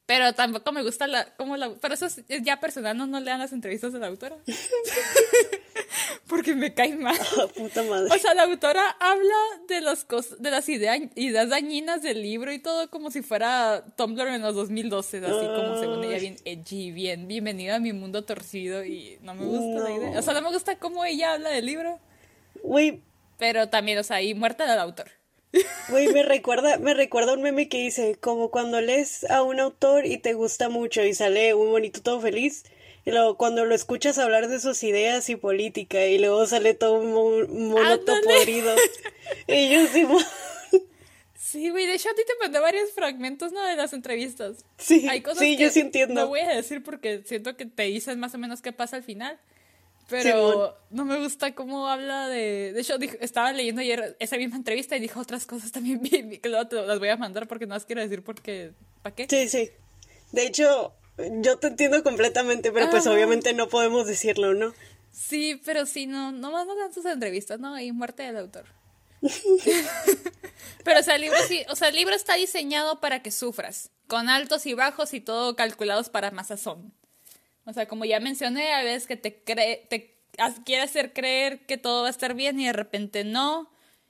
Pero tampoco me gusta la, como la, pero eso es ya personal, no, no lean las entrevistas de la autora. porque me cae mal. Ah, puta madre. O sea, la autora habla de las cosas, de las ideas, ideas dañinas del libro y todo como si fuera Tumblr en los 2012, así como según ella bien edgy, bien bienvenida a mi mundo torcido y no me gusta la idea. O sea, no me gusta cómo ella habla del libro. Güey. Pero también, o sea, y muerta del autor. Güey, me recuerda, me recuerda un meme que dice, como cuando lees a un autor y te gusta mucho y sale un bonito todo feliz, y luego cuando lo escuchas hablar de sus ideas y política, y luego sale todo un monoto podrido. y yo sí, Sí, güey, de hecho a ti te mandé varios fragmentos, ¿no? De las entrevistas. Sí, sí, yo sí entiendo. No voy a decir porque siento que te dicen más o menos qué pasa al final. Pero no me gusta cómo habla de... De hecho, estaba leyendo ayer esa misma entrevista y dijo otras cosas también bien, que luego te las voy a mandar porque no las quiero decir porque... ¿Para qué? Sí, sí. De hecho, yo te entiendo completamente, pero pues obviamente no podemos decirlo, ¿no? Sí, pero sí, no, no más no dan sus entrevistas, ¿no? Y muerte del autor. pero o sea, el libro sí, o sea, el libro está diseñado para que sufras, con altos y bajos y todo calculados para masazón. O sea, como ya mencioné, a veces que te cree, te quiere hacer creer que todo va a estar bien y de repente no.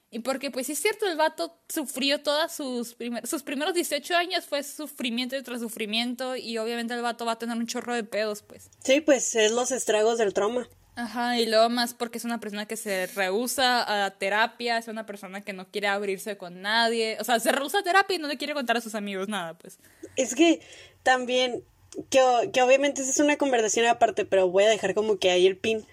Y porque, pues sí es cierto, el vato sufrió todos sus, primeros sus primeros 18 años, fue sufrimiento tras sufrimiento, y obviamente el vato va a tener un chorro de pedos, pues. Sí, pues es los estragos del trauma. Ajá, y luego más porque es una persona que se rehúsa a terapia, es una persona que no quiere abrirse con nadie, o sea, se rehúsa a terapia y no le quiere contar a sus amigos nada, pues. Es que también que, que obviamente es una conversación aparte, pero voy a dejar como que ahí el pin.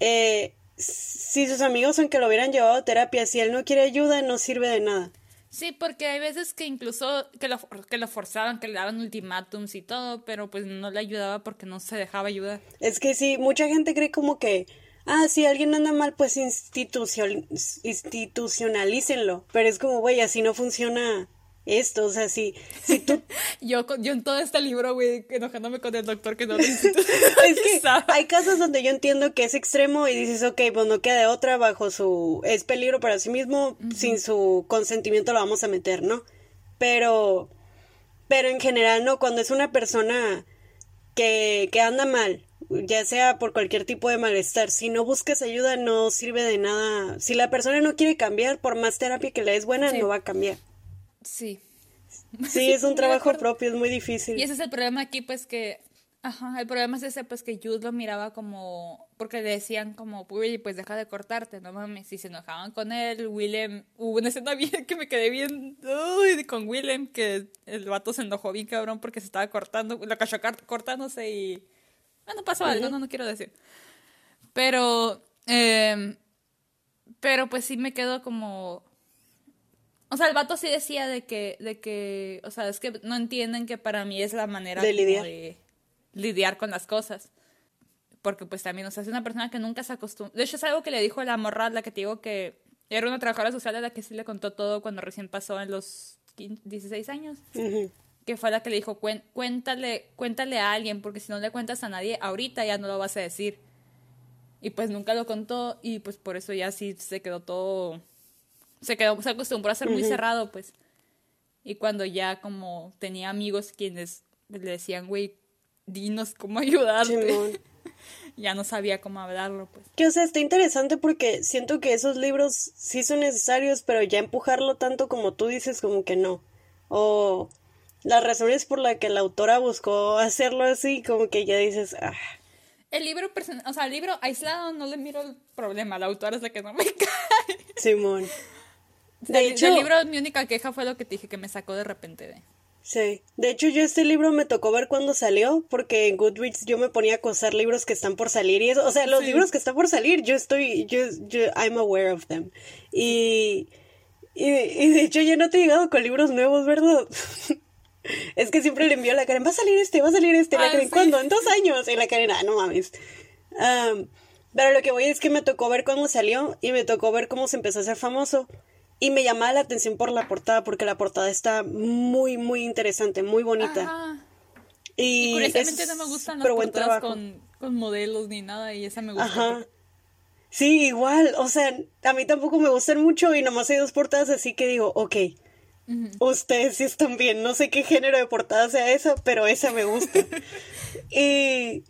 Eh, si sus amigos, aunque lo hubieran llevado a terapia, si él no quiere ayuda, no sirve de nada. Sí, porque hay veces que incluso que lo, que lo forzaban, que le daban ultimátums y todo, pero pues no le ayudaba porque no se dejaba ayudar. Es que sí, mucha gente cree como que, ah, si alguien anda mal, pues institucionalícenlo. Pero es como, güey, así no funciona esto, o sea, si, si tú... yo, yo en todo este libro, güey, enojándome con el doctor que no lo Es que hay casos donde yo entiendo que es extremo y dices, ok, pues no queda de otra bajo su... es peligro para sí mismo, sin su consentimiento lo vamos a meter, ¿no? Pero... Pero en general, no, cuando es una persona que, que anda mal, ya sea por cualquier tipo de malestar, si no buscas ayuda no sirve de nada. Si la persona no quiere cambiar, por más terapia que le es buena, no va a cambiar. Sí. Sí, es un trabajo propio, es muy difícil. Y ese es el problema aquí, pues que, ajá, el problema es ese, pues que Jude lo miraba como, porque le decían como, uy, pues deja de cortarte, no mames, y se enojaban con él, Willem, hubo una escena bien que me quedé bien, uy, con Willem, que el vato se enojó bien cabrón porque se estaba cortando, lo cachó cortándose y, bueno, pasó algo, no, no quiero decir. Pero, eh, pero pues sí me quedo como o sea, el vato sí decía de que, de que, o sea, es que no entienden que para mí es la manera de lidiar, lidiar con las cosas. Porque pues también, o sea, es una persona que nunca se acostumbra. De hecho, es algo que le dijo la morra, la que te digo que era una trabajadora social a la que sí le contó todo cuando recién pasó en los 16 años. Que fue la que le dijo, cuéntale, cuéntale a alguien, porque si no le cuentas a nadie, ahorita ya no lo vas a decir. Y pues nunca lo contó y pues por eso ya sí se quedó todo se quedó, se acostumbró a ser muy cerrado, pues. Y cuando ya como tenía amigos quienes le decían, güey, dinos cómo ayudarte. ya no sabía cómo hablarlo, pues. Que, o sea, está interesante porque siento que esos libros sí son necesarios, pero ya empujarlo tanto como tú dices, como que no. O las razones por las que la autora buscó hacerlo así, como que ya dices, ah. El libro, o sea, el libro aislado no le miro el problema, la autora es la que no me cae. Simón. De hecho, el libro, mi única queja fue lo que te dije que me sacó de repente de. Sí, de hecho yo este libro me tocó ver cuando salió, porque en Goodreads yo me ponía a acosar libros que están por salir y eso, o sea, los libros que están por salir, yo estoy, yo, yo, I'm aware of them. Y, y, de hecho ya no te he llegado con libros nuevos, ¿verdad? es que siempre le envío a la Karen, va a salir este, va a salir este, la ah, Karen, ¿cuándo? En dos años, y la Karen, ah, no mames. pero lo que voy es que me tocó ver cuando salió y me tocó ver cómo se empezó a hacer famoso. Y me llamaba la atención por la portada, porque la portada está muy, muy interesante, muy bonita. Y, curiosamente no me gustan las portadas con, con, modelos ni nada, y esa me gusta. Ajá. Sí, igual, o sea, a mí tampoco me gustan mucho y nomás hay dos portadas, así que digo, ok, ustedes sí están bien, no sé qué género de portada sea esa, pero esa me gusta. y,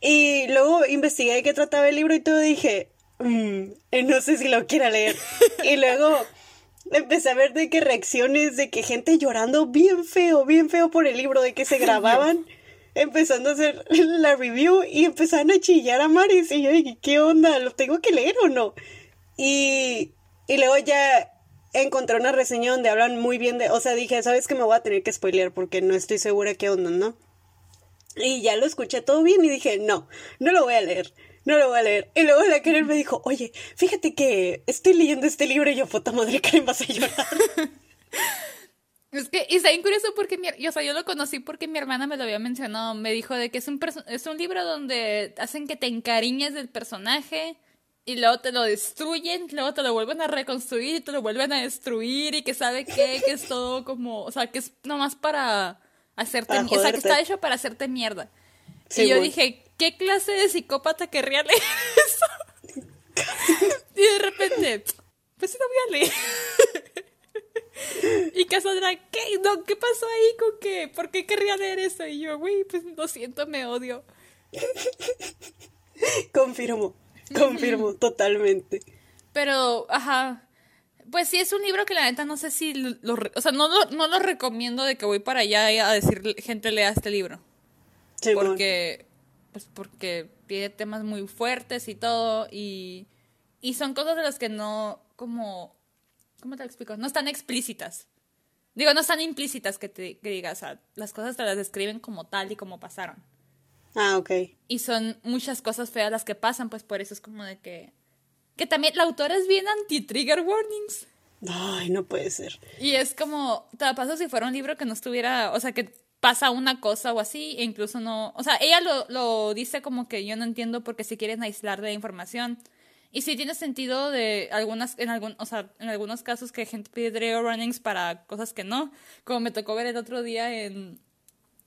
y luego investigué de qué trataba el libro y todo, dije, mm, no sé si lo quiera leer. Y luego empecé a ver de qué reacciones, de que gente llorando bien feo, bien feo por el libro, de que se grababan empezando a hacer la review y empezaron a chillar a Maris. Y yo dije, ¿qué onda? ¿Lo tengo que leer o no? Y, y luego ya encontré una reseña donde hablan muy bien de, o sea, dije, ¿sabes que me voy a tener que spoilear porque no estoy segura qué onda, ¿no? Y ya lo escuché todo bien y dije, no, no lo voy a leer, no lo voy a leer. Y luego la Karen me dijo, oye, fíjate que estoy leyendo este libro y yo, puta madre, Karen, vas a llorar. Es que, y está bien curioso porque, mi, yo, o sea, yo lo conocí porque mi hermana me lo había mencionado. Me dijo de que es un, es un libro donde hacen que te encariñes del personaje y luego te lo destruyen, luego te lo vuelven a reconstruir y te lo vuelven a destruir y que sabe qué, que es todo como, o sea, que es nomás para hacerte, o sea, que está hecho para hacerte mierda. y yo dije, ¿qué clase de psicópata querría leer eso? y de repente, pues sí lo voy a leer. Y Cassandra, ¿qué? No, ¿qué pasó ahí con qué? ¿Por qué querría leer eso? Y yo, güey, pues lo siento, me odio. confirmo, confirmo, totalmente. Pero, ajá. Pues sí, es un libro que la neta no sé si lo, o sea, no lo, no lo recomiendo de que voy para allá a decir gente lea este libro. Sí, porque, pues porque tiene temas muy fuertes y todo y, y son cosas de las que no, como, ¿Cómo te lo explico? No están explícitas. Digo, no están implícitas que te que digas, o sea, las cosas te las describen como tal y como pasaron. Ah, ok. Y son muchas cosas feas las que pasan, pues por eso es como de que... Que también la autora es bien anti-trigger warnings. Ay, no puede ser. Y es como, te la paso si fuera un libro que no estuviera, o sea, que pasa una cosa o así, e incluso no, o sea, ella lo, lo dice como que yo no entiendo porque si quieren aislar de la información. Y sí tiene sentido de algunas, en algún, o sea, en algunos casos que gente pide trigger runnings para cosas que no. Como me tocó ver el otro día en.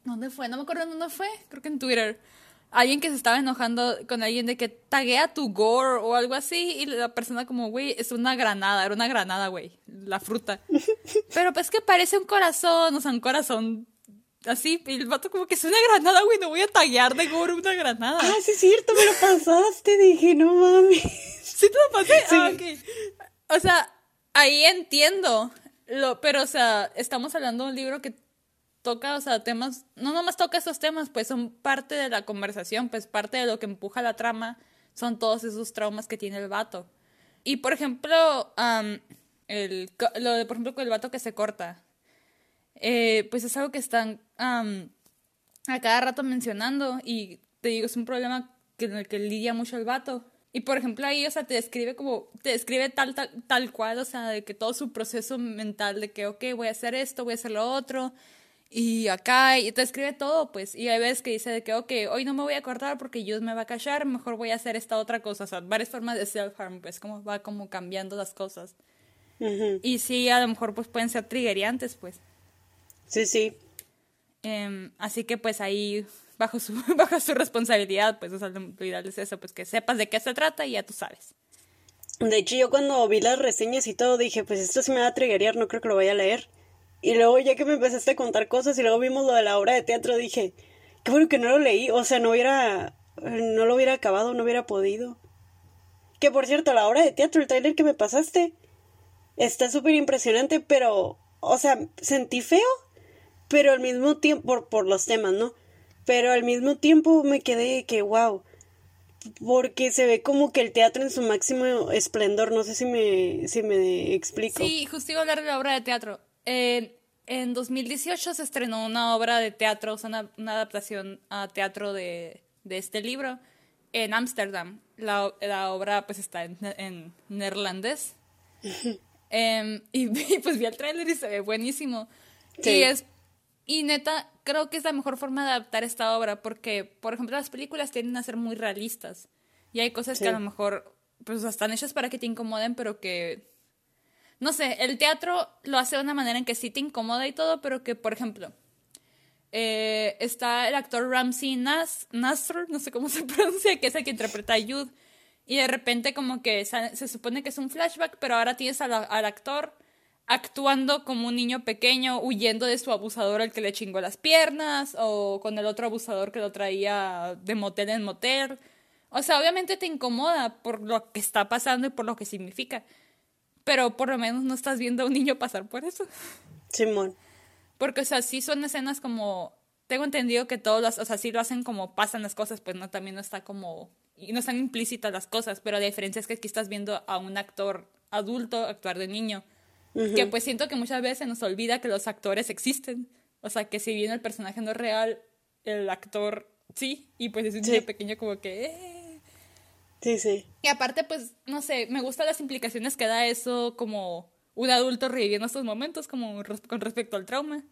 ¿Dónde fue? No me acuerdo dónde fue. Creo que en Twitter. Alguien que se estaba enojando con alguien de que taguea tu gore o algo así. Y la persona como, güey, es una granada. Era una granada, güey. La fruta. Pero pues que parece un corazón. O sea, un corazón así, y el vato como que es una granada, güey, no voy a taguear de gore una granada. Ah, sí es cierto, me lo pasaste, dije, no mames. ¿Sí te lo pasé? Ah, ok. O sea, ahí entiendo, lo, pero o sea, estamos hablando de un libro que toca, o sea, temas, no nomás toca esos temas, pues son parte de la conversación, pues parte de lo que empuja la trama, son todos esos traumas que tiene el vato. Y por ejemplo, el, lo de, por ejemplo, con el vato que se corta, eh, pues es algo que están a cada rato mencionando y te digo, es un problema que, en el que lidia mucho el vato. Y por ejemplo ahí, o sea, te describe como, te describe tal, tal, tal cual, o sea, de que todo su proceso mental de que, ok, voy a hacer esto, voy a hacer lo otro, y acá, y te escribe todo, pues, y hay veces que dice de que, ok, hoy no me voy a cortar porque Dios me va a callar, mejor voy a hacer esta otra cosa, o sea, varias formas de self-harm, pues, como va como cambiando las cosas. Y sí, a lo mejor pues pueden ser triggeriantes, pues. Sí, sí. Em, así que pues ahí, bajo su, bajo su responsabilidad, pues o sea, lo ideal es eso, pues que sepas de qué se trata y ya tú sabes. De hecho, yo cuando vi las reseñas y todo, dije, pues esto sí me va a triggerear, no creo que lo vaya a leer. Y luego ya que me empezaste a contar cosas y luego vimos lo de la obra de teatro, dije, qué bueno que no lo leí, o sea, no hubiera, no lo hubiera acabado, no hubiera podido. Que por cierto, la obra de teatro, el trailer que me pasaste, está súper impresionante, pero, o sea, sentí feo pero al mismo tiempo, por, por los temas, ¿no? Pero al mismo tiempo me quedé que, wow, porque se ve como que el teatro en su máximo esplendor, no sé si me, si me explico. Sí, justo iba a hablar de la obra de teatro. en 2018 se estrenó una obra de teatro, o sea, una, adaptación a teatro de, de este libro en Ámsterdam. La, la, obra pues está en, en neerlandés. Em, y, pues vi el tráiler y se ve buenísimo. Sí. Y es y neta, creo que es la mejor forma de adaptar esta obra porque, por ejemplo, las películas tienden a ser muy realistas. Y hay cosas que a lo mejor, pues, están hechas para que te incomoden, pero que... No sé, el teatro lo hace de una manera en que sí te incomoda y todo, pero que, por ejemplo, eh, está el actor Ramsey Nas Nasr, no sé cómo se pronuncia, que es el que interpreta a Jude. Y de repente como que se, supone que es un flashback, pero ahora tienes al actor actuando como un niño pequeño, huyendo de su abusador al que le chingó las piernas, o con el otro abusador que lo traía de motel en motel. O sea, obviamente te incomoda por lo que está pasando y por lo que significa. Pero por lo menos no estás viendo a un niño pasar por eso. Simón. Porque, o sea, sí son escenas como. Tengo entendido que todos los. O sea, sí lo hacen como pasan las cosas, pues no, también no está como. Y no están implícitas las cosas, pero la diferencia es que aquí estás viendo a un actor adulto actuar de niño. Que pues siento que muchas veces se nos olvida que los actores existen. O sea, que si bien el personaje no es real, el actor sí. Y pues es un niño pequeño como que. Eh. Sí, sí. Y aparte, pues, no sé, me gustan las implicaciones que da eso como un adulto reviviendo estos momentos, como con respecto al trauma.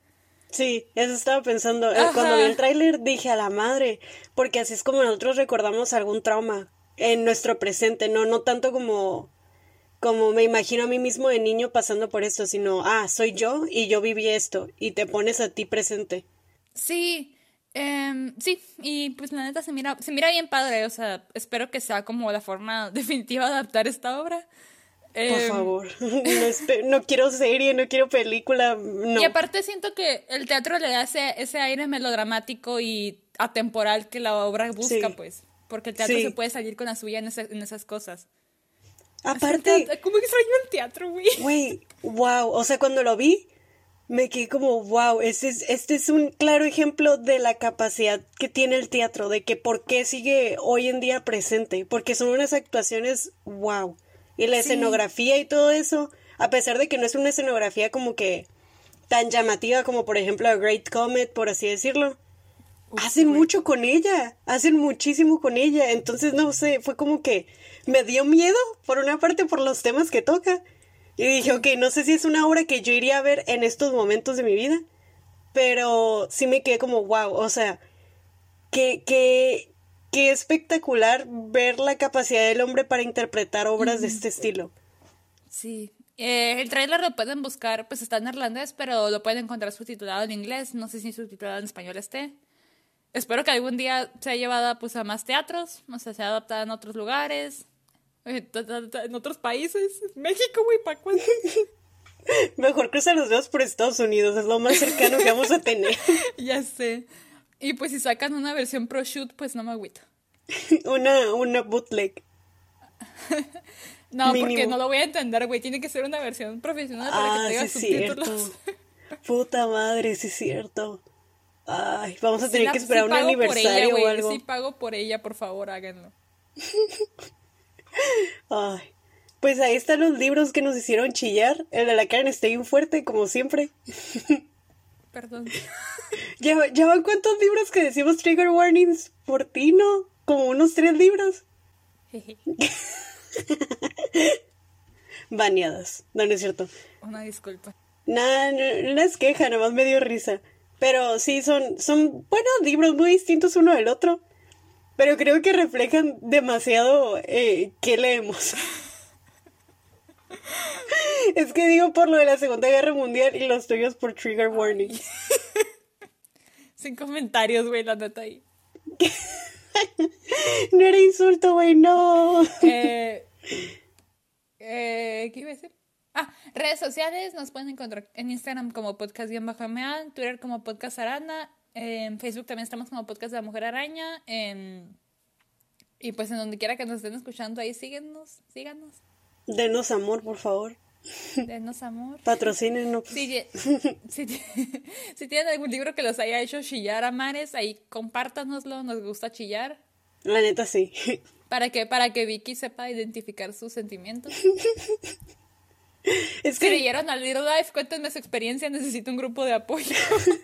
Sí, eso estaba pensando. Eh, cuando vi el tráiler dije a la madre, porque así es como nosotros recordamos algún trauma en nuestro presente, no, no tanto como como me imagino a mí mismo de niño pasando por esto, sino, ah, soy yo y yo viví esto y te pones a ti presente. Sí, eh, sí, y pues la neta se mira, se mira bien padre, o sea, espero que sea como la forma definitiva de adaptar esta obra. Por em, favor, no, no, quiero serie, no quiero película, no. Y aparte siento que el teatro le da ese, ese aire melodramático y atemporal que la obra busca, pues, porque el teatro se puede salir con la suya en, en esas cosas. Aparte. ¿Cómo extraño el teatro, güey? Güey, wow. O sea, cuando lo vi, me quedé como, wow, este es, este es un claro ejemplo de la capacidad que tiene el teatro, de que por qué sigue hoy en día presente, porque son unas actuaciones, wow. Y la escenografía y todo eso, a pesar de que no es una escenografía como que tan llamativa como por ejemplo a Great Comet, por así decirlo, hacen mucho con ella, hacen muchísimo con ella, entonces no sé, fue como que me dio miedo, por una parte, por los temas que toca. Y dije, ok, no sé si es una obra que yo iría a ver en estos momentos de mi vida, pero sí me quedé como, wow, o sea, qué, qué, qué espectacular ver la capacidad del hombre para interpretar obras de este estilo. Sí. Eh, el trailer lo pueden buscar, pues está en irlandés, pero lo pueden encontrar subtitulado en inglés. No sé si subtitulado en español esté. Espero que algún día sea llevada pues a más teatros, o sea, sea adaptada en otros lugares. Eh, en otros países. México, güey, ¿para cuándo? Mejor cruzar los dedos por Estados Unidos, es lo más cercano que vamos a tener. ya sé. Y pues si sacan una versión pro shoot, pues no me agüito. una, una bootleg. no, porque no lo voy a entender, güey. Tiene que ser una versión profesional para que ah, tenga sí subtítulos. Puta madre, sí es cierto. Ay, vamos a tener que esperar un aniversario o algo. Sí pago por ella, por favor, háganlo. Ay, pues ahí están los libros que nos hicieron chillar. El de la Karen está bien fuerte, como siempre. Perdón. ¿Ya, ¿Ya van cuántos libros que decimos trigger warnings por ti, no? Como unos tres libros. Baneadas. No, no es cierto. Una disculpa. Nada, no, no, es queja, nomás me dio risa. Pero sí, son, son buenos libros, muy distintos uno del otro. Pero creo que reflejan demasiado eh, qué leemos. es que digo por lo de la Segunda Guerra Mundial y los tuyos por Trigger Warning. Sin comentarios, güey, la neta ahí. no era insulto, güey, no. Eh, eh, ¿Qué iba a decir? Ah, redes sociales nos pueden encontrar en Instagram como podcast-ma, en Twitter como podcast arana, en Facebook también estamos como podcast de la mujer araña, y pues en donde quiera que nos estén escuchando ahí síguenos, síganos. Denos amor, por favor. Denos amor. Patrocínenos. Si, si, si, tienen algún libro que los haya hecho chillar a mares, ahí compártanoslo, nos gusta chillar. La neta sí. Para que, para que Vicky sepa identificar sus sentimientos. Es que... ¿Creyeron al Little Life? Cuéntenme su experiencia, necesito un grupo de apoyo.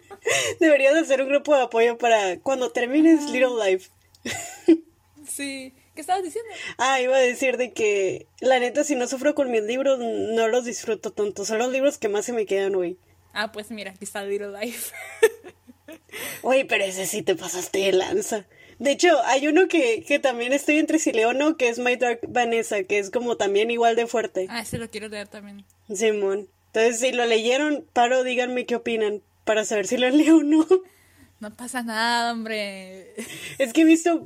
Deberías hacer un grupo de apoyo para cuando termines ah. Little Life. sí. ¿Qué estabas diciendo? Ah, iba a decir de que la neta si no sufro con mis libros no los disfruto tanto. Son los libros que más se me quedan hoy. Ah, pues mira, aquí está Little Life. Oye, pero ese sí te pasaste de lanza. De hecho, hay uno que, que también estoy entre si leo o no, que es My Dark Vanessa, que es como también igual de fuerte. Ah, ese lo quiero leer también. Simón. Entonces, si lo leyeron, paro, díganme qué opinan, para saber si lo leo o no. No pasa nada, hombre. Es que he visto,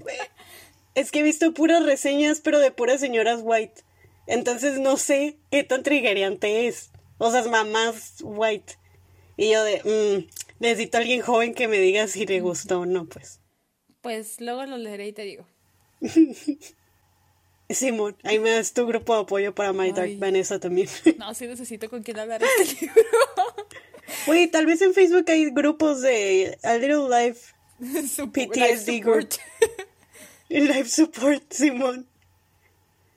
es que he visto puras reseñas, pero de puras señoras white. Entonces no sé qué tan triggeriante es. O sea, mamás white. Y yo de, mmm, necesito a alguien joven que me diga si le gustó o no, pues. Pues luego lo leeré y te digo. Simón, ahí me das tu grupo de apoyo para My Dark. Vanessa también. No, sí necesito con quién hablar este libro. Güey, tal vez en Facebook hay grupos de A Little Life, PTSD life group. support. Life Support, Simón.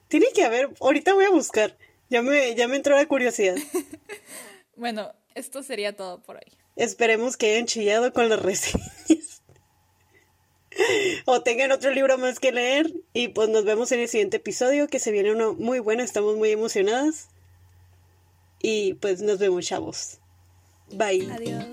Tiene que haber, ahorita voy a buscar. Ya me, ya me entró la curiosidad. Bueno, esto sería todo por hoy. Esperemos que hayan chillado con las reseñas. o tengan otro libro más que leer. Y pues nos vemos en el siguiente episodio, que se viene uno muy bueno. Estamos muy emocionadas. Y pues nos vemos, chavos. Bye. Adiós.